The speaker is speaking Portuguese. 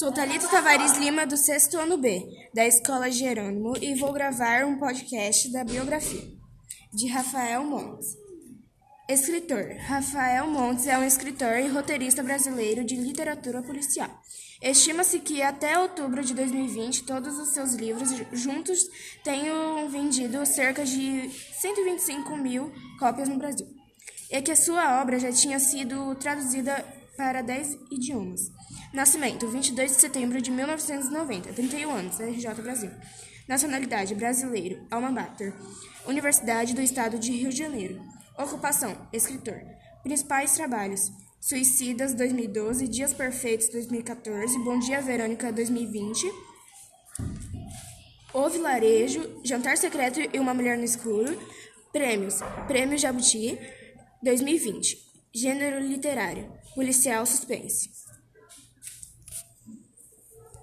Sou Thalita Tavares Lima, do sexto ano B, da Escola Jerônimo, e vou gravar um podcast da biografia de Rafael Montes. Escritor. Rafael Montes é um escritor e roteirista brasileiro de literatura policial. Estima-se que até outubro de 2020 todos os seus livros juntos tenham vendido cerca de 125 mil cópias no Brasil, e que sua obra já tinha sido traduzida para 10 idiomas. Nascimento: 22 de setembro de 1990, 31 anos, RJ Brasil. Nacionalidade: brasileiro, alma mater. Universidade do Estado de Rio de Janeiro. Ocupação: escritor. Principais trabalhos: Suicidas 2012, Dias Perfeitos 2014, Bom Dia Verônica 2020. O Vilarejo, Jantar Secreto e Uma Mulher no Escuro. Prêmios: Prêmio Jabuti 2020. Gênero literário: policial suspense.